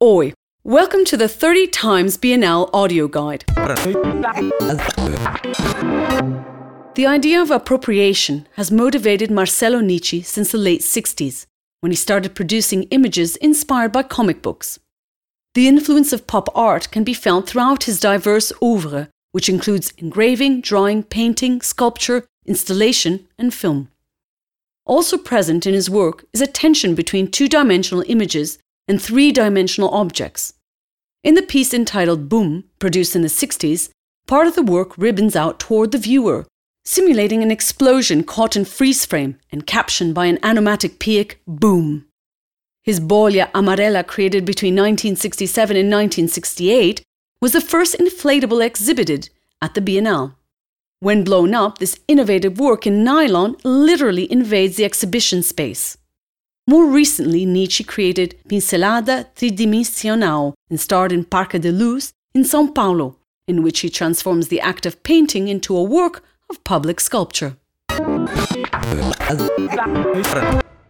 Oi, welcome to the 30 Times Biennale audio guide. The idea of appropriation has motivated Marcello Nitsche since the late 60s, when he started producing images inspired by comic books. The influence of pop art can be felt throughout his diverse oeuvre, which includes engraving, drawing, painting, sculpture, installation, and film. Also present in his work is a tension between two dimensional images and three dimensional objects. In the piece entitled Boom, produced in the 60s, part of the work ribbons out toward the viewer, simulating an explosion caught in freeze frame and captioned by an onomatopoeic Boom. His Bolha Amarela, created between 1967 and 1968, was the first inflatable exhibited at the Biennale. When blown up, this innovative work in nylon literally invades the exhibition space. More recently, Nitsche created Pincelada Tridimensional and starred in Parque da Luz in Sao Paulo, in which he transforms the act of painting into a work of public sculpture.